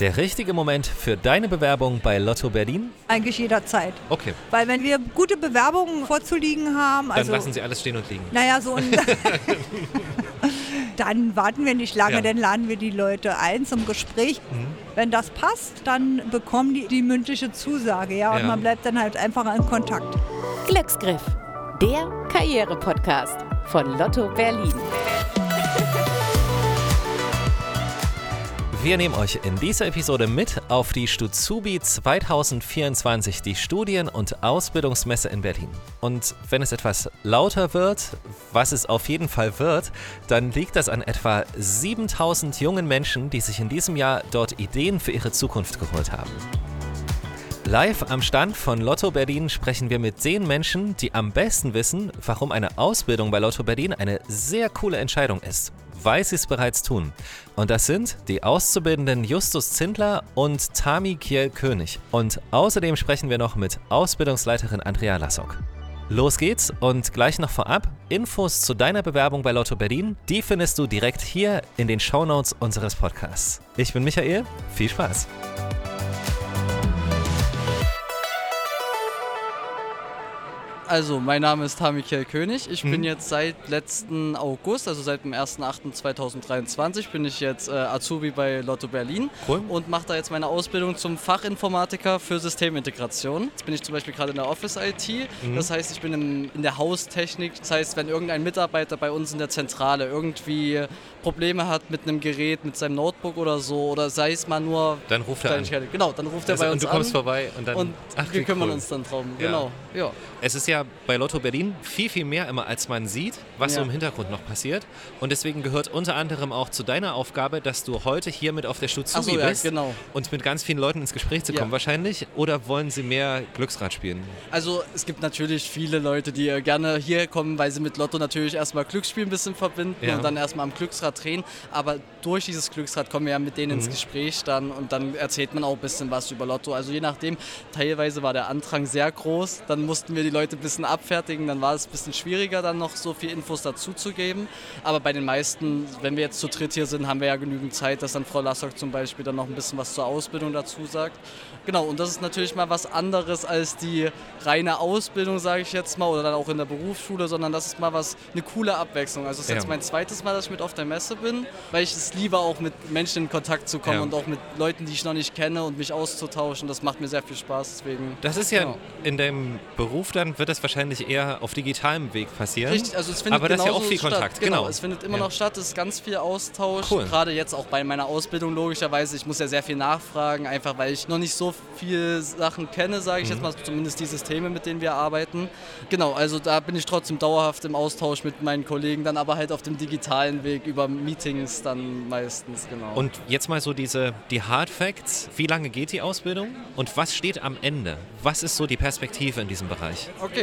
Der richtige Moment für deine Bewerbung bei Lotto Berlin? Eigentlich jederzeit. Okay. Weil wenn wir gute Bewerbungen vorzuliegen haben, Dann also lassen Sie alles stehen und liegen. naja, so ein dann warten wir nicht lange, Ja. Mhm. dann laden wir die Leute ein zum Gespräch. Wenn das passt, dann bekommen die die mündliche Zusage, ja, und Ja. man bleibt dann halt einfach in Kontakt. Glücksgriff, der Karriere-Podcast von Lotto Berlin. Wir nehmen euch in dieser Episode mit auf die Stuzubi 2024, die Studien- und Ausbildungsmesse in Berlin. Und wenn es etwas lauter wird, was es auf jeden Fall wird, dann liegt das an etwa 7000 jungen Menschen, die sich in diesem Jahr dort Ideen für ihre Zukunft geholt haben. Live am Stand von Lotto Berlin sprechen wir mit den Menschen, die am besten wissen, warum eine Ausbildung bei Lotto Berlin eine sehr coole Entscheidung ist, weil sie es bereits tun. Und das sind die Auszubildenden Justus Zindler und Tami Kiel-König. Und außerdem sprechen wir noch mit Ausbildungsleiterin Andrea Lassock. Los geht's und gleich noch vorab, Infos zu deiner Bewerbung bei Lotto Berlin, die findest du direkt hier in den Shownotes unseres Podcasts. Ich bin Michael, viel Spaß! Also, mein Name ist Michael König. Ich bin Mhm. jetzt seit letzten August, also seit dem 1.8.2023, bin ich jetzt äh, Azubi bei Lotto Berlin Cool. und mache da jetzt meine Ausbildung zum Fachinformatiker für Systemintegration. Jetzt bin ich zum Beispiel gerade in der Office-IT. Mhm. Das heißt, ich bin im, in der Haustechnik. Das heißt, wenn irgendein Mitarbeiter bei uns in der Zentrale irgendwie Probleme hat mit einem Gerät, mit seinem Notebook oder so, oder sei es mal nur Dann ruft er an. Genau, dann ruft er Also, bei und uns du kommst an. vorbei und dann. Und Ach, wir kümmern cool. uns dann drum. Ja. Genau. Ja. Es ist ja bei Lotto Berlin viel, viel mehr immer, als man sieht, was so Ja. im Hintergrund noch passiert. Und deswegen gehört unter anderem auch zu deiner Aufgabe, dass du heute hier mit auf der Stuzubi so, ja, bist genau. und mit ganz vielen Leuten ins Gespräch zu Ja. kommen wahrscheinlich. Oder wollen sie mehr Glücksrad spielen? Also es gibt natürlich viele Leute, die gerne hier kommen, weil sie mit Lotto natürlich erstmal Glücksspiel ein bisschen verbinden Ja. und dann erstmal am Glücksrad drehen. Aber durch dieses Glücksrad kommen wir ja mit denen ins Mhm. Gespräch dann und dann erzählt man auch ein bisschen was über Lotto. Also je nachdem, teilweise war der Andrang sehr groß, dann mussten wir die Leute ein bisschen abfertigen, dann war es ein bisschen schwieriger, dann noch so viel Infos dazu zu geben. Aber bei den meisten, wenn wir jetzt zu dritt hier sind, haben wir ja genügend Zeit, dass dann Frau Lassock zum Beispiel dann noch ein bisschen was zur Ausbildung dazu sagt. Genau, und das ist natürlich mal was anderes als die reine Ausbildung, sage ich jetzt mal, oder dann auch in der Berufsschule, sondern das ist mal was, eine coole Abwechslung. Also es ist Ja. jetzt mein zweites Mal, dass ich mit auf der Messe bin, weil ich es liebe, auch mit Menschen in Kontakt zu kommen Ja. und auch mit Leuten, die ich noch nicht kenne und mich auszutauschen. Das macht mir sehr viel Spaß, deswegen... Das ist ja Genau. in deinem Beruf dann, wird das wahrscheinlich eher auf digitalem Weg passieren. Richtig, also es findet Aber das ist ja auch viel statt. Kontakt, Genau, genau. es findet immer Ja. noch statt, es ist ganz viel Austausch. Cool. Gerade jetzt auch bei meiner Ausbildung logischerweise. Ich muss ja sehr viel nachfragen, einfach weil ich noch nicht so viel Sachen kenne, sage ich Mhm. jetzt mal, zumindest die Systeme, mit denen wir arbeiten. Genau, also da bin ich trotzdem dauerhaft im Austausch mit meinen Kollegen, dann aber halt auf dem digitalen Weg über Meetings dann meistens, genau. Und jetzt mal so diese, die Hard Facts. Wie lange geht die Ausbildung und was steht am Ende? Was ist so die Perspektive in diesem Bereich? Okay,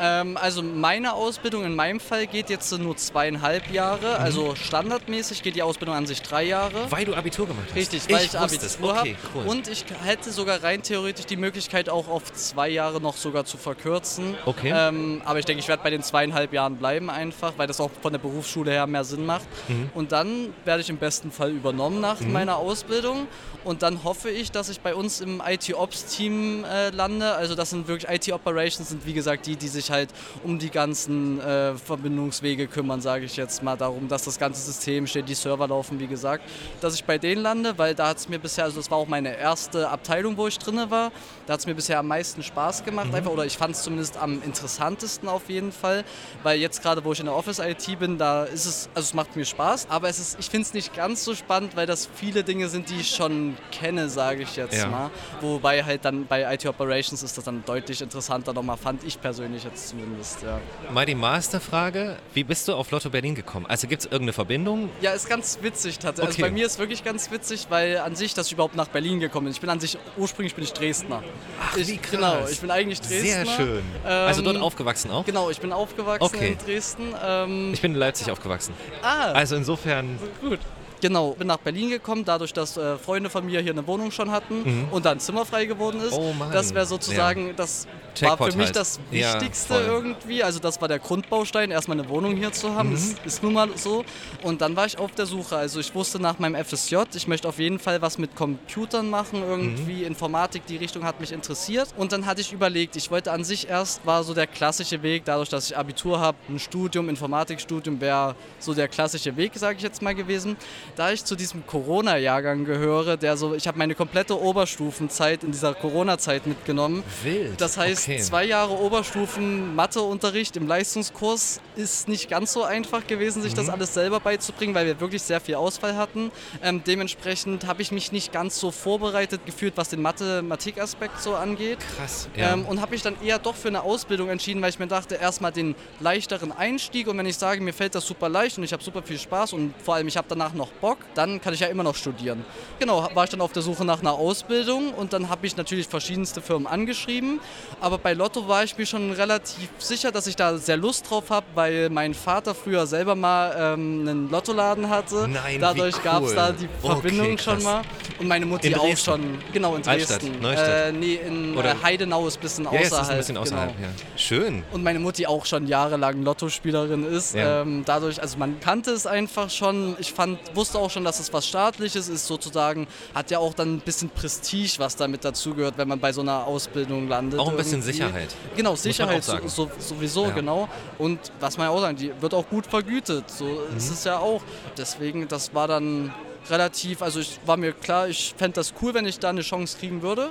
ähm, also meine Ausbildung in meinem Fall geht jetzt nur zweieinhalb Jahre. Mhm. Also standardmäßig geht die Ausbildung an sich drei Jahre. Weil du Abitur gemacht hast. Richtig, weil ich, es. Abitur Okay, habe. cool. Und ich hätte sogar rein theoretisch die Möglichkeit, auch auf zwei Jahre noch sogar zu verkürzen. Okay. Ähm, aber ich denke, ich werde bei den zweieinhalb Jahren bleiben einfach, weil das auch von der Berufsschule her mehr Sinn macht. Mhm. Und dann werde ich im besten Fall übernommen nach meiner Ausbildung. Und dann hoffe ich, dass ich bei uns im IT-Ops-Team äh, lande. Also das sind wirklich IT-Operations, sind wie gesagt die, die sich halt um die ganzen äh, Verbindungswege kümmern, sage ich jetzt mal darum, dass das ganze System steht, die Server laufen, wie gesagt, dass ich bei denen lande, weil da hat es mir bisher, also das war auch meine erste Abteilung, wo ich drinne war, da hat es mir bisher am meisten Spaß gemacht, einfach, oder ich fand es zumindest am interessantesten auf jeden Fall, weil jetzt gerade, wo ich in der Office-IT bin, da ist es, also es macht mir Spaß, aber es ist, ich finde es nicht ganz so spannend, weil das viele Dinge sind, die ich schon kenne, sage ich jetzt Ja. mal, wobei halt dann bei IT Operations ist das dann deutlich interessanter nochmal, fand ich persönlich jetzt zumindest, ja. Mal die Masterfrage, wie bist du auf Lotto Berlin gekommen? Also gibt es irgendeine Verbindung? Ja, ist ganz witzig tatsächlich. Okay. Also bei mir ist wirklich ganz witzig, weil an sich, dass ich überhaupt nach Berlin gekommen bin. Ich bin an sich, ursprünglich bin ich Dresdner. Ach, ich, wie krass. Genau, ich bin eigentlich Dresdner. Sehr schön. Ähm, also dort aufgewachsen auch? Genau, ich bin aufgewachsen Okay. in Dresden. Ähm, Ich bin in Leipzig aufgewachsen. ah, Also insofern gut. Genau, bin nach Berlin gekommen, dadurch, dass äh, Freunde von mir hier eine Wohnung schon hatten Mhm. und dann Zimmer frei geworden ist. Oh Mann. Das wäre sozusagen, das war Jackpot für mich halt. das Ja, Wichtigste voll. irgendwie. Also das war der Grundbaustein, erstmal eine Wohnung hier zu haben. Mhm. Das ist nun mal so. Und dann war ich auf der Suche. Also ich wusste nach meinem FSJ, ich möchte auf jeden Fall was mit Computern machen, irgendwie Mhm. Informatik, die Richtung hat mich interessiert. Und dann hatte ich überlegt, ich wollte an sich erst, war so der klassische Weg, dadurch, dass ich Abitur habe, ein Studium, Informatikstudium wäre so der klassische Weg, sage ich jetzt mal gewesen. Da ich zu diesem Corona-Jahrgang gehöre, der so, ich habe meine komplette Oberstufenzeit in dieser Corona-Zeit mitgenommen. Wild. Das heißt, okay. zwei Jahre Oberstufen Matheunterricht im Leistungskurs ist nicht ganz so einfach gewesen, sich Mhm. das alles selber beizubringen, weil wir wirklich sehr viel Ausfall hatten. Ähm, dementsprechend habe ich mich nicht ganz so vorbereitet gefühlt, was den Mathematikaspekt so angeht. Krass. Ja. Ähm, und habe mich dann eher doch für eine Ausbildung entschieden, weil ich mir dachte, erstmal den leichteren Einstieg und wenn ich sage, mir fällt das super leicht und ich habe super viel Spaß und vor allem ich habe danach noch Bock, dann kann ich ja immer noch studieren. Genau, war ich dann auf der Suche nach einer Ausbildung und dann habe ich natürlich verschiedenste Firmen angeschrieben, aber bei Lotto war ich mir schon relativ sicher, dass ich da sehr Lust drauf habe, weil mein Vater früher selber mal ähm, einen Lottoladen hatte. Nein, Dadurch gab es cool. da die Okay, Verbindung schon krass. mal und meine Mutti auch schon. Genau, in Altstadt, Dresden. Neustadt? Äh, nee, in Oder- äh, Heidenau ist ein bisschen ja, außerhalb. jetzt ist ein bisschen außerhalb. Genau. Ja. Schön. Und meine Mutti auch schon jahrelang Lottospielerin ist. Ja. Ähm, dadurch, also man kannte es einfach schon. Ich fand, wusste auch schon, dass es was Staatliches ist, sozusagen. Hat ja auch dann ein bisschen Prestige, was damit dazugehört, wenn man bei so einer Ausbildung landet. Auch ein bisschen irgendwie. Sicherheit. Genau, Sicherheit so, so, sowieso, Ja. genau. Und was man ja auch sagen, die wird auch gut vergütet. So Mhm. ist es ja auch. Deswegen, das war dann relativ, also ich war mir klar, ich fände das cool, wenn ich da eine Chance kriegen würde.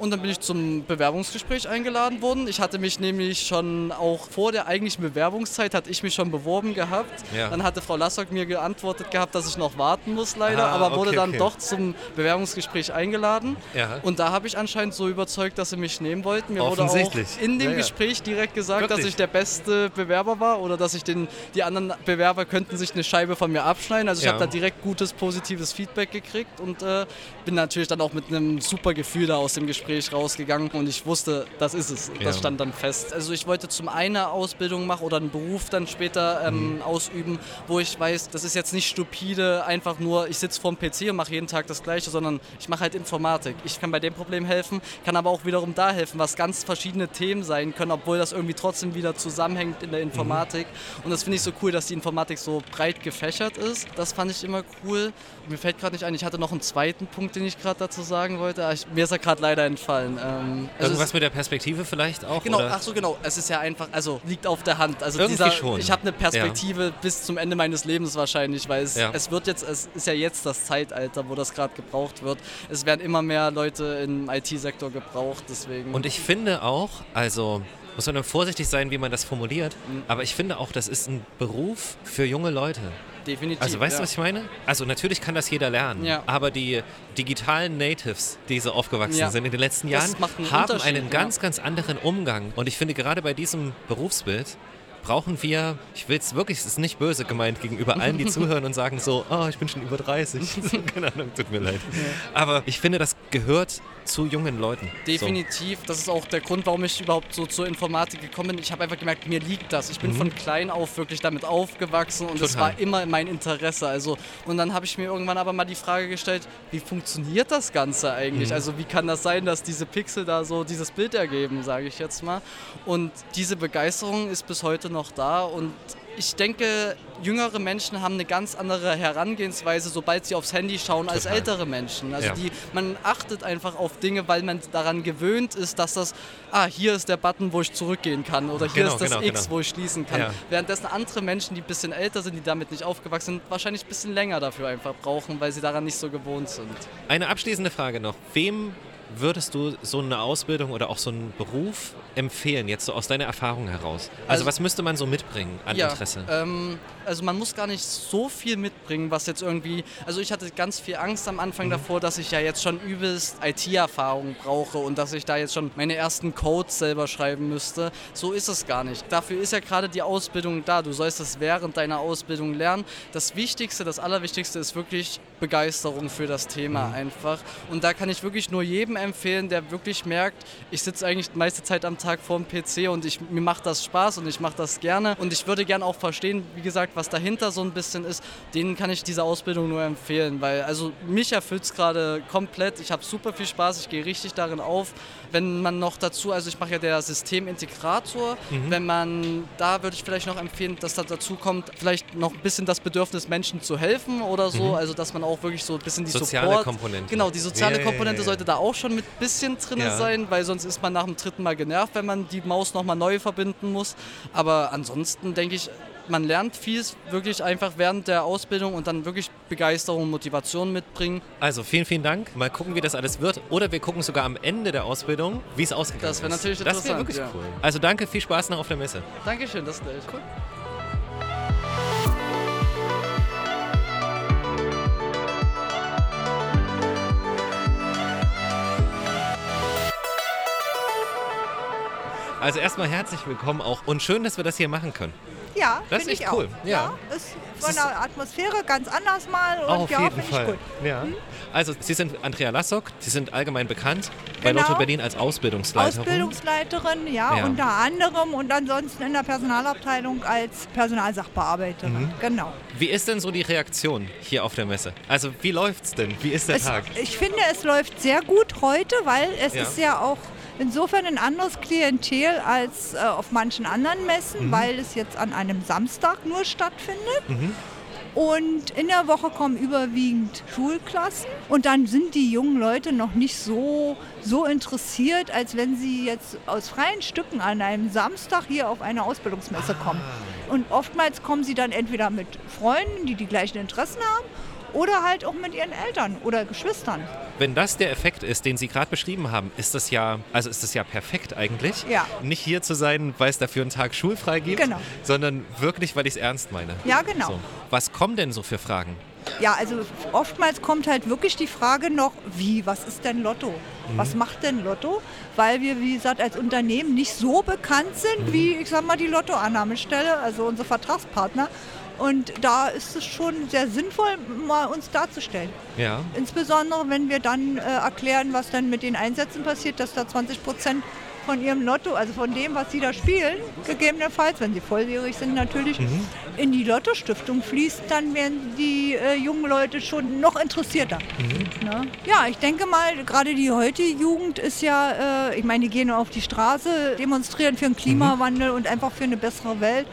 Und dann bin ich zum Bewerbungsgespräch eingeladen worden. Ich hatte mich nämlich schon auch vor der eigentlichen Bewerbungszeit, hatte ich mich schon beworben gehabt. Ja. Dann hatte Frau Lassock mir geantwortet gehabt, dass ich noch warten muss leider, Ah, aber wurde okay, dann okay. doch zum Bewerbungsgespräch eingeladen. Ja. Und da habe ich anscheinend so überzeugt, dass sie mich nehmen wollten. Mir wurde auch in dem Ja. Gespräch direkt gesagt, dass Wirklich? ich der beste Bewerber war oder dass ich den, die anderen Bewerber könnten sich eine Scheibe von mir abschneiden. Also ich habe da direkt gutes, positives Feedback gekriegt und äh, bin natürlich dann auch mit einem super Gefühl da aus dem Gespräch rausgegangen und ich wusste, das ist es. Das Ja. stand dann fest. Also ich wollte zum einen eine Ausbildung machen oder einen Beruf dann später ähm, Mhm. ausüben, wo ich weiß, das ist jetzt nicht stupide, einfach nur, ich sitze vorm PC und mache jeden Tag das Gleiche, sondern ich mache halt Informatik. Ich kann bei dem Problem helfen, kann aber auch wiederum da helfen, was ganz verschiedene Themen sein können, obwohl das irgendwie trotzdem wieder zusammenhängt in der Informatik. Und das finde ich so cool, dass die Informatik so breit gefächert ist. Das fand ich immer cool. Mir fällt gerade nicht ein, ich hatte noch einen zweiten Punkt, den ich gerade dazu sagen wollte. aber Ich, mir ist er gerade leider entfallen. Ähm, also Irgendwas mit der Perspektive vielleicht auch? Genau, oder? ach so genau. Es ist ja einfach, also liegt auf der Hand. Also Irgendwie dieser, schon. ich habe eine Perspektive bis zum Ende meines Lebens wahrscheinlich, weil es, Ja. es wird jetzt, es ist ja jetzt das Zeitalter, wo das gerade gebraucht wird. Es werden immer mehr Leute im IT-Sektor gebraucht, deswegen. Und ich finde auch, also muss man dann vorsichtig sein, wie man das formuliert, Mhm. aber ich finde auch, das ist ein Beruf für junge Leute. Definitiv. Also weißt ja. du, was ich meine? Also natürlich kann das jeder lernen, Ja. aber die digitalen Natives, die so aufgewachsen Ja. sind in den letzten Jahren, einen haben einen ja. ganz, ganz anderen Umgang. Und ich finde gerade bei diesem Berufsbild brauchen wir, ich will es wirklich, es ist nicht böse gemeint gegenüber allen, die zuhören und sagen so, oh, ich bin schon über 30. Keine Ahnung, tut mir leid. Aber ich finde, das gehört zu jungen Leuten. Definitiv. Das ist auch der Grund, warum ich überhaupt so zur Informatik gekommen bin. Ich habe einfach gemerkt, mir liegt das. Ich bin von klein auf wirklich damit aufgewachsen und es Mhm. War immer mein Interesse. Also, und dann habe ich mir irgendwann aber mal die Frage gestellt, wie funktioniert das Ganze eigentlich? Mhm. Also wie kann das sein, dass diese Pixel da so dieses Bild ergeben, sage ich jetzt mal. Und diese Begeisterung ist bis heute noch da und ich denke, jüngere Menschen haben eine ganz andere Herangehensweise, sobald sie aufs Handy schauen, als Total. ältere Menschen. Also Ja. die, man achtet einfach auf Dinge, weil man daran gewöhnt ist, dass das, ah, hier ist der Button, wo ich zurückgehen kann oder hier Genau, ist das genau, X, genau. wo ich schließen kann. Ja. Währenddessen andere Menschen, die ein bisschen älter sind, die damit nicht aufgewachsen sind, wahrscheinlich ein bisschen länger dafür einfach brauchen, weil sie daran nicht so gewohnt sind. Eine abschließende Frage noch. Wem würdest du so eine Ausbildung oder auch so einen Beruf empfehlen, jetzt so aus deiner Erfahrung heraus? Also, Also- was müsste man so mitbringen an Interesse? Ähm, also man muss gar nicht so viel mitbringen, was jetzt irgendwie. Also ich hatte ganz viel Angst am Anfang Mhm. davor, dass ich ja jetzt schon übelst IT-Erfahrung brauche und dass ich da jetzt schon meine ersten Codes selber schreiben müsste. So ist es gar nicht. Dafür ist ja gerade die Ausbildung da. Du sollst es während deiner Ausbildung lernen. Das Wichtigste, das Allerwichtigste ist wirklich Begeisterung für das Thema Mhm. einfach. Und da kann ich wirklich nur jedem empfehlen, der wirklich merkt, ich sitze eigentlich die meiste Zeit am Tag vor dem PC und ich, mir macht das Spaß und ich mache das gerne. Und ich würde gerne auch verstehen, wie gesagt, was dahinter so ein bisschen ist. Denen kann ich diese Ausbildung nur empfehlen, weil also mich erfüllt es gerade komplett. Ich habe super viel Spaß, ich gehe richtig darin auf. Wenn man noch dazu, also ich mache ja der Systemintegrator, mhm. wenn man, da würde ich vielleicht noch empfehlen, dass da dazu kommt, vielleicht noch ein bisschen das Bedürfnis Menschen zu helfen oder so, mhm. also dass man auch wirklich so ein bisschen die soziale Support, Komponente. Genau, die soziale ja, Komponente ja, ja, sollte da auch schon mit ein bisschen drin sein, weil sonst ist man nach dem dritten Mal genervt, wenn man die Maus nochmal neu verbinden muss. Aber ansonsten denke ich, man lernt viel wirklich einfach während der Ausbildung und dann wirklich Begeisterung und Motivation mitbringen. Also vielen, vielen Dank. Mal gucken, wie das alles wird. Oder wir gucken sogar am Ende der Ausbildung, wie es ausgegangen ist. Das wäre natürlich interessant. Das wäre wirklich ja. cool. Also danke, viel Spaß noch auf der Messe. Dankeschön, das ist gleich. Cool. Also erstmal herzlich willkommen auch und schön, dass wir das hier machen können. Ja, das ist echt ich cool. Auch. Ja. ja. ist von der Atmosphäre ganz anders mal und auf ja, jeden Fall. Ja. Hm? Also Sie sind Andrea Lassock, Sie sind allgemein bekannt bei genau. Lotto Berlin als Ausbildungsleiterin. Ausbildungsleiterin, ja, ja, unter anderem und ansonsten in der Personalabteilung als Personalsachbearbeiterin. Mhm. Genau. Wie ist denn so die Reaktion hier auf der Messe? Also wie läuft es denn? Wie ist der es, Tag? Ich finde, es läuft sehr gut heute, weil es ist ja auch insofern ein anderes Klientel als äh, auf manchen anderen Messen, mhm. weil es jetzt an einem Samstag nur stattfindet. Mhm. Und in der Woche kommen überwiegend Schulklassen. Und dann sind die jungen Leute noch nicht so, so interessiert, als wenn sie jetzt aus freien Stücken an einem Samstag hier auf eine Ausbildungsmesse kommen. Ah. Und oftmals kommen sie dann entweder mit Freunden, die die gleichen Interessen haben, oder halt auch mit ihren Eltern oder Geschwistern. Wenn das der Effekt ist, den Sie gerade beschrieben haben, ist das ja, also ist das ja perfekt eigentlich. Ja. Nicht hier zu sein, weil es dafür einen Tag schulfrei gibt, genau. sondern wirklich, weil ich es ernst meine. Ja, genau. So. Was kommen denn so für Fragen? Ja, also oftmals kommt halt wirklich die Frage noch, wie, was ist denn Lotto? Mhm. Was macht denn Lotto? Weil wir, wie gesagt, als Unternehmen nicht so bekannt sind mhm. wie, ich sag mal, die Lottoannahmestelle, also unsere Vertragspartner. Und da ist es schon sehr sinnvoll, mal uns darzustellen. Ja. Insbesondere, wenn wir dann äh, erklären, was dann mit den Einsätzen passiert, dass da 20 Prozent von ihrem Lotto, also von dem, was sie da spielen, gegebenenfalls, wenn sie volljährig sind natürlich, mhm. in die Lotto-Stiftung fließt, dann werden die äh, jungen Leute schon noch interessierter. Mhm. Ne? Ja, ich denke mal, gerade die heutige Jugend ist ja, äh, ich meine, die gehen auf die Straße, demonstrieren für den Klimawandel mhm. und einfach für eine bessere Welt.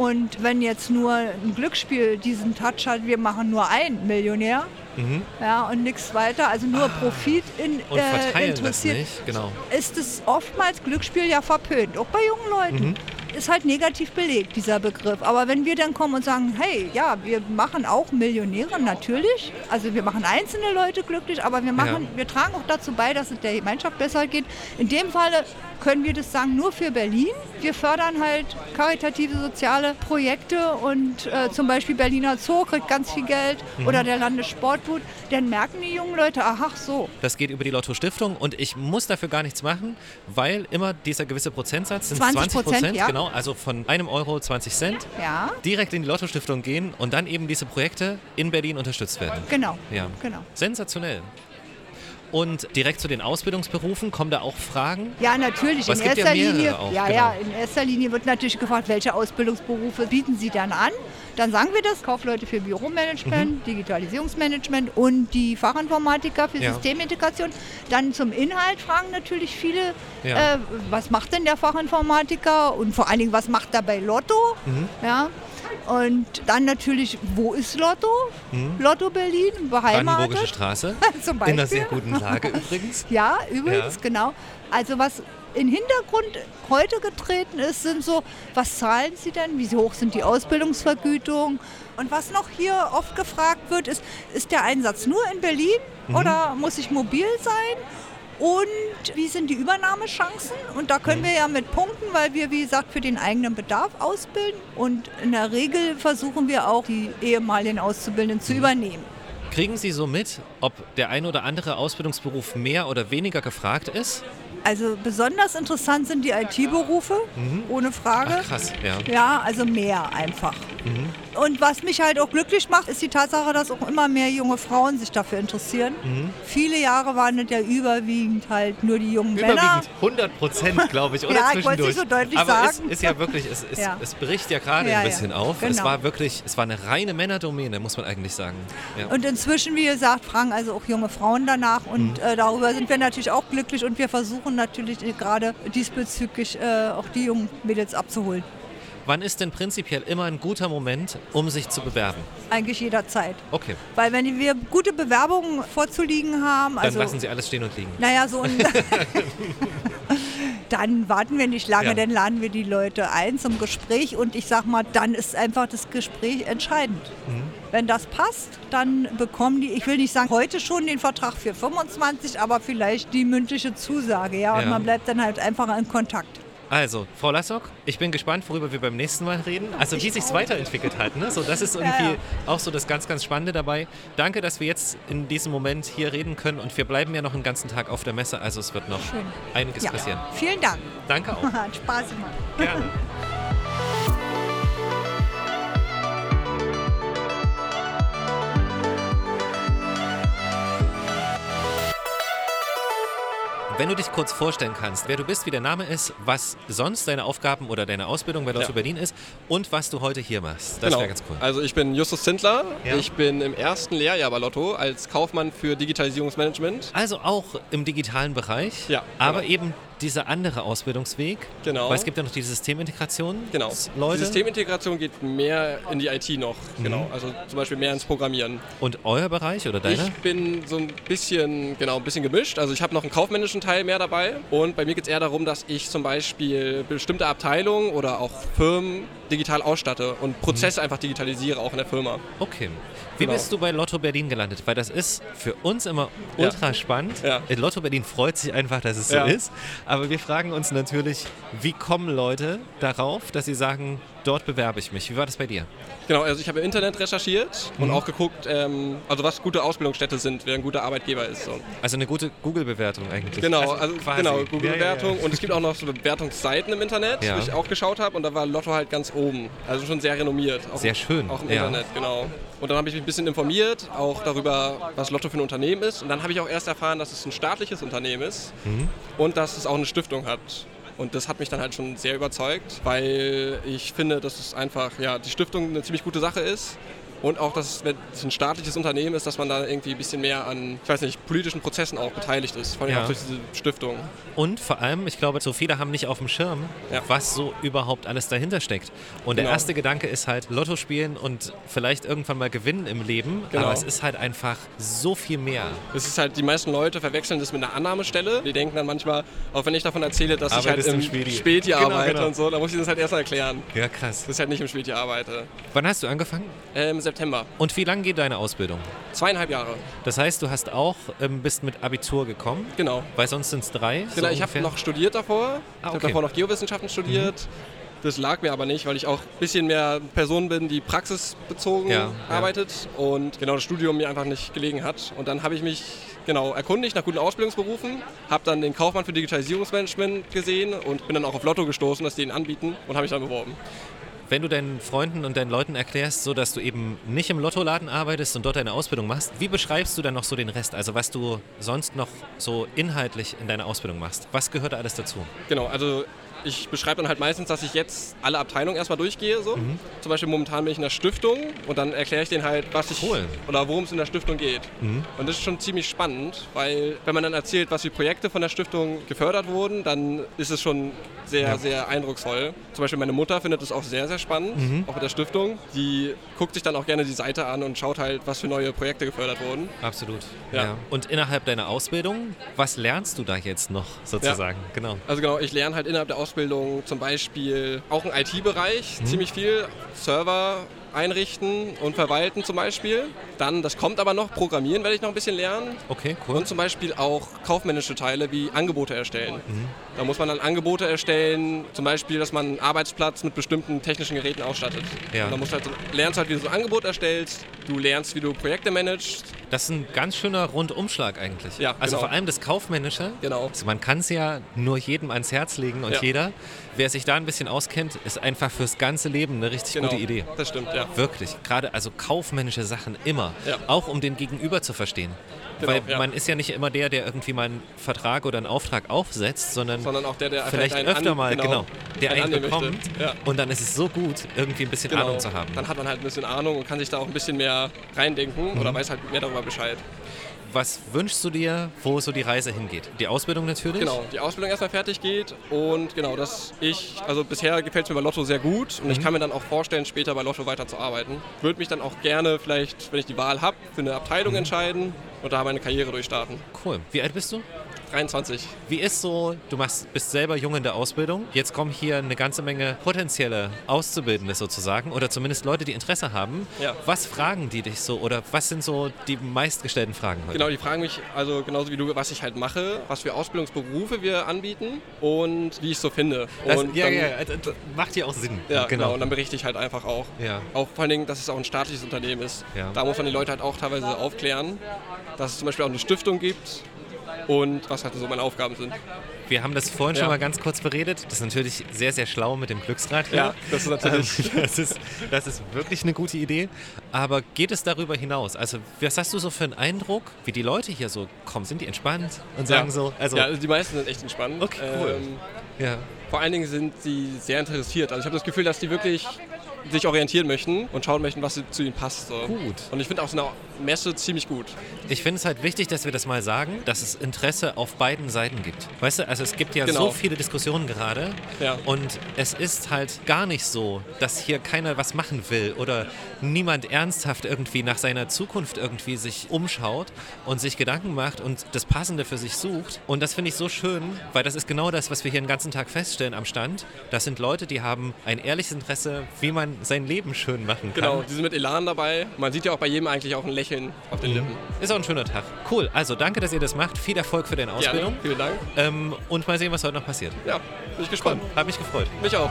Und wenn jetzt nur ein Glücksspiel diesen Touch hat, wir machen nur einen Millionär mhm. ja, und nichts weiter, also nur ah. Profit in, äh, interessiert, genau. ist es oftmals Glücksspiel ja verpönt, auch bei jungen Leuten. Mhm ist halt negativ belegt, dieser Begriff. Aber wenn wir dann kommen und sagen, hey, ja, wir machen auch Millionäre, natürlich. Also wir machen einzelne Leute glücklich, aber wir, machen, ja. wir tragen auch dazu bei, dass es der Gemeinschaft besser geht. In dem Falle können wir das sagen nur für Berlin. Wir fördern halt karitative soziale Projekte und äh, zum Beispiel Berliner Zoo kriegt ganz viel Geld mhm. oder der Landessportbund. Dann merken die jungen Leute, ach so. Das geht über die Lotto Stiftung und ich muss dafür gar nichts machen, weil immer dieser gewisse Prozentsatz sind 20 Prozent, ja. Genau, also von einem Euro 20 Cent ja. direkt in die Lotto Stiftung gehen und dann eben diese Projekte in Berlin unterstützt werden. Genau. Ja. genau. Sensationell. Und direkt zu den Ausbildungsberufen kommen da auch Fragen? Ja, natürlich. in erster ja Linie, auch, ja, genau. ja, in erster Linie wird natürlich gefragt, welche Ausbildungsberufe bieten Sie dann an? Dann sagen wir das, Kaufleute für Büromanagement, mhm. Digitalisierungsmanagement und die Fachinformatiker für ja. Systemintegration. Dann zum Inhalt fragen natürlich viele, ja. äh, was macht denn der Fachinformatiker und vor allen Dingen, was macht er bei Lotto? Mhm. Ja. Und dann natürlich, wo ist Lotto? Hm. Lotto Berlin, beheimatet. Brandenburgische Straße. Zum Beispiel. In einer sehr guten Lage übrigens. ja, übrigens, ja. genau. Also was in Hintergrund heute getreten ist, sind so, was zahlen Sie denn? Wie hoch sind die Ausbildungsvergütungen? Und was noch hier oft gefragt wird, ist, ist der Einsatz nur in Berlin mhm. oder muss ich mobil sein? Und wie sind die Übernahmechancen? Und da können wir ja mit punkten, weil wir, wie gesagt, für den eigenen Bedarf ausbilden. Und in der Regel versuchen wir auch, die ehemaligen Auszubildenden zu mhm. übernehmen. Kriegen Sie so mit, ob der ein oder andere Ausbildungsberuf mehr oder weniger gefragt ist? Also besonders interessant sind die IT-Berufe, mhm. ohne Frage. Ach, krass, ja. Ja, also mehr einfach. Mhm. Und was mich halt auch glücklich macht, ist die Tatsache, dass auch immer mehr junge Frauen sich dafür interessieren. Mhm. Viele Jahre waren es ja überwiegend halt nur die jungen Männer. Überwiegend 100 Prozent, glaube ich, oder Ja, ich wollte zwischendurch. es nicht so deutlich Aber sagen. es ist ja wirklich, es, es, Ja. es bricht ja gerade Ja, ein bisschen auf. Es Genau. war wirklich, es war eine reine Männerdomäne, muss man eigentlich sagen. Und inzwischen, wie gesagt, fragen also auch junge Frauen danach und Mhm. äh, darüber sind wir natürlich auch glücklich und wir versuchen natürlich äh, gerade diesbezüglich äh, auch die jungen Mädels abzuholen. Wann ist denn prinzipiell immer ein guter Moment, um sich zu bewerben? Eigentlich jederzeit. Okay, Weil wenn wir gute Bewerbungen vorzuliegen haben, dann also lassen Sie alles stehen und liegen. naja, so ein dann warten wir nicht lange, Ja. dann laden wir die Leute ein zum Gespräch und ich sag mal, dann ist einfach das Gespräch entscheidend. Mhm. Wenn das passt, dann bekommen die, ich will nicht sagen heute schon den Vertrag für 25, aber vielleicht die mündliche Zusage, ja, und Ja. man bleibt dann halt einfach in Kontakt. Also, Frau Lassock, ich bin gespannt, worüber wir beim nächsten Mal reden. Also, wie sich weiterentwickelt hat. Ne? So, das ist irgendwie ja. auch so das ganz, ganz Spannende dabei. Danke, dass wir jetzt in diesem Moment hier reden können und wir bleiben ja noch einen ganzen Tag auf der Messe. Also, es wird noch Schön. einiges Ja. passieren. Vielen Dank. Danke auch. Hat Spaß gemacht. Gerne. Wenn du dich kurz vorstellen kannst, wer du bist, wie der Name ist, was sonst deine Aufgaben oder deine Ausbildung bei Lotto Ja. Berlin ist und was du heute hier machst. Das genau. wäre ganz cool. Also ich bin Justus Zindler. Ja. Ich bin im ersten Lehrjahr bei Lotto als Kaufmann für Digitalisierungsmanagement. Also auch im digitalen Bereich, Ja, aber genau. eben dieser andere Ausbildungsweg. Genau. Weil es gibt ja noch die Systemintegration. Genau. Leute. Die Systemintegration geht mehr in die IT noch. Mhm. Genau. Also zum Beispiel mehr ins Programmieren. Und euer Bereich oder deiner? Ich bin so ein bisschen, genau, ein bisschen gemischt. Also ich habe noch einen kaufmännischen Teil mehr dabei. Und bei mir geht es eher darum, dass ich zum Beispiel bestimmte Abteilungen oder auch Firmen digital ausstatte und Prozesse einfach digitalisiere, auch in der Firma. Okay. Wie Genau. bist du bei Lotto Berlin gelandet? Weil das ist für uns immer Ja. ultra spannend. Ja. Lotto Berlin freut sich einfach, dass es Ja. so ist. Aber wir fragen uns natürlich, wie kommen Leute darauf, dass sie sagen, dort bewerbe ich mich? Wie war das bei dir? Genau, also ich habe im Internet recherchiert Mhm. und auch geguckt, ähm, also was gute Ausbildungsstätte sind, wer ein guter Arbeitgeber ist. So. Also eine gute Google-Bewertung eigentlich. Genau, also, quasi. genau, Ja, Google-Bewertung. ja, ja. Und es gibt auch noch so Bewertungsseiten im Internet, Ja. wo ich auch geschaut habe und da war Lotto halt ganz oben. Also schon sehr renommiert. Auch, Sehr schön, Auch im ja. Internet, genau. Und dann habe ich mich ein bisschen informiert, auch darüber, was Lotto für ein Unternehmen ist. Und dann habe ich auch erst erfahren, dass es ein staatliches Unternehmen ist Mhm. und dass es auch eine Stiftung hat. Und das hat mich dann halt schon sehr überzeugt, weil ich finde, dass es einfach, ja, die Stiftung eine ziemlich gute Sache ist. Und auch, dass es, wenn es ein staatliches Unternehmen ist, dass man da irgendwie ein bisschen mehr an, ich weiß nicht, politischen Prozessen auch beteiligt ist. Vor allem Ja. auch durch diese Stiftung. Und vor allem, ich glaube, so viele haben nicht auf dem Schirm, Ja. was so überhaupt alles dahinter steckt. Und der Genau. erste Gedanke ist halt Lotto spielen und vielleicht irgendwann mal gewinnen im Leben. Genau. Aber es ist halt einfach so viel mehr. Es ist halt, die meisten Leute verwechseln das mit einer Annahmestelle. Die denken dann manchmal, auch wenn ich davon erzähle, dass ich halt im im Späti. Späti Genau, arbeite genau. und so, dann muss ich das halt erst mal erklären, Ja, krass. dass ich halt nicht im Späti arbeite. Wann hast du angefangen? Äh, Im September. Und wie lange geht deine Ausbildung? Zweieinhalb Jahre. Das heißt, du hast auch, ähm, bist mit Abitur gekommen, Genau. weil sonst sind es drei. so Genau, ich habe noch studiert davor. Ich Ah, habe okay. Mhm. davor noch Geowissenschaften studiert. Das lag mir aber nicht, weil ich auch ein bisschen mehr Person bin, die praxisbezogen Ja, ja. arbeitet und genau das Studium mir einfach nicht gelegen hat. Und dann habe ich mich genau erkundigt nach guten Ausbildungsberufen, habe dann den Kaufmann für Digitalisierungsmanagement gesehen und bin dann auch auf Lotto gestoßen, dass die ihn anbieten und habe mich dann beworben. Wenn du deinen Freunden und deinen Leuten erklärst, so dass du eben nicht im Lottoladen arbeitest und dort deine Ausbildung machst, wie beschreibst du dann noch so den Rest? Also was du sonst noch so inhaltlich in deiner Ausbildung machst? Was gehört da alles dazu? Genau, also ich beschreibe dann halt meistens, dass ich jetzt alle Abteilungen erstmal durchgehe. So. Mhm. Zum Beispiel momentan bin ich in der Stiftung und dann erkläre ich denen halt, was ich Cool. oder worum es in der Stiftung geht. Mhm. Und das ist schon ziemlich spannend, weil wenn man dann erzählt, was für Projekte von der Stiftung gefördert wurden, dann ist es schon sehr, Ja. sehr eindrucksvoll. Zum Beispiel meine Mutter findet es auch sehr, sehr spannend, Mhm. auch mit der Stiftung. Die guckt sich dann auch gerne die Seite an und schaut halt, was für neue Projekte gefördert wurden. Absolut. Ja. Ja. Und innerhalb deiner Ausbildung, was lernst du da jetzt noch sozusagen? Genau. Also genau, ich lerne halt innerhalb der Ausbildung zum Beispiel auch im IT-Bereich ziemlich viel. Server einrichten und verwalten zum Beispiel. Dann, das kommt aber noch, Programmieren werde ich noch ein bisschen lernen. Okay, cool. Und zum Beispiel auch kaufmännische Teile wie Angebote erstellen. Da muss man dann Angebote erstellen, zum Beispiel, dass man einen Arbeitsplatz mit bestimmten technischen Geräten ausstattet. Ja. Und da musst du halt, lernst halt, wie du so ein Angebot erstellst, du lernst, wie du Projekte managst. Das ist ein ganz schöner Rundumschlag eigentlich. Ja, also genau. vor allem das Kaufmännische. Genau. Also man kann es ja nur jedem ans Herz legen und Ja. jeder, wer sich da ein bisschen auskennt, ist einfach fürs ganze Leben eine richtig Genau. gute Idee. Das stimmt, ja. Ja. Wirklich. Gerade also kaufmännische Sachen immer. Ja. Auch um den Gegenüber zu verstehen. Genau, Weil man ist ja nicht immer der, der irgendwie mal einen Vertrag oder einen Auftrag aufsetzt, sondern, Sondern auch der, der vielleicht öfter an- mal, genau, der einen einen bekommt. Und dann ist es so gut, irgendwie ein bisschen Genau. Ahnung zu haben. Dann hat man halt ein bisschen Ahnung und kann sich da auch ein bisschen mehr reindenken Mhm. oder weiß halt mehr darüber Bescheid. Was wünschst du dir, wo so die Reise hingeht? Die Ausbildung natürlich? Genau, die Ausbildung erstmal fertig geht und genau, dass ich, also bisher gefällt es mir bei Lotto sehr gut und ich kann mir dann auch vorstellen, später bei Lotto weiterzuarbeiten. Würde mich dann auch gerne vielleicht, wenn ich die Wahl habe, für eine Abteilung entscheiden und da meine Karriere durchstarten. Cool. Wie alt bist du? 23. Wie ist so, du machst, bist selber jung in der Ausbildung, jetzt kommen hier eine ganze Menge potenzielle Auszubildende sozusagen oder zumindest Leute, die Interesse haben. Ja. Was fragen die dich so oder was sind so die meistgestellten Fragen heute? Genau, die fragen mich also genauso wie du, was ich halt mache, was für Ausbildungsberufe wir anbieten und wie ich es so finde. Das, ja, dann, ja, ja, das macht ja auch Sinn. Ja, genau. Und dann berichte ich halt einfach auch. Ja. Auch vor allen Dingen, dass es auch ein staatliches Unternehmen ist. Ja. Da muss man die Leute halt auch teilweise aufklären, dass es zum Beispiel auch eine Stiftung gibt und was halt so meine Aufgaben sind. Wir haben das vorhin Ja. schon mal ganz kurz beredet. Das ist natürlich sehr, sehr schlau mit dem Glücksrad. hier. Ja, das ist natürlich. Ähm, das, ist, das ist wirklich eine gute Idee. Aber geht es darüber hinaus? Also, was hast du so für einen Eindruck, wie die Leute hier so kommen? Sind die entspannt und sagen ja. so? Also, ja, also die meisten sind echt entspannt. Okay, cool. Ähm, ja. vor allen Dingen sind sie sehr interessiert. Also ich habe das Gefühl, dass die wirklich sich orientieren möchten und schauen möchten, was zu ihnen passt. So. Gut. Und ich finde auch so eine Messe ziemlich gut. Ich finde es halt wichtig, dass wir das mal sagen, dass es Interesse auf beiden Seiten gibt. Weißt du, also es gibt ja Genau. so viele Diskussionen gerade Ja. und es ist halt gar nicht so, dass hier keiner was machen will oder niemand ernsthaft irgendwie nach seiner Zukunft irgendwie sich umschaut und sich Gedanken macht und das Passende für sich sucht. Und das finde ich so schön, weil das ist genau das, was wir hier den ganzen Tag feststellen am Stand. Das sind Leute, die haben ein ehrliches Interesse, wie man sein Leben schön machen kann. Genau, die sind mit Elan dabei. Man sieht ja auch bei jedem eigentlich auch ein Lächeln auf Mhm. den Lippen. Ist auch ein schöner Tag. Cool, also danke, dass ihr das macht. Viel Erfolg für deine Ausbildung. Gerne. Vielen Dank. Ähm, und mal sehen, was heute noch passiert. Ja, bin ich gespannt. Hat mich gefreut. Mich auch.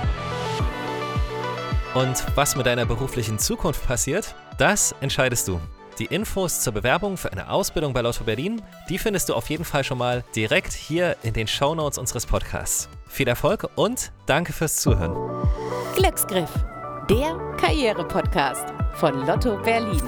Und was mit deiner beruflichen Zukunft passiert, das entscheidest du. Die Infos zur Bewerbung für eine Ausbildung bei Lotto Berlin, die findest du auf jeden Fall schon mal direkt hier in den Shownotes unseres Podcasts. Viel Erfolg und danke fürs Zuhören. Glücksgriff, der Karriere-Podcast von Lotto Berlin.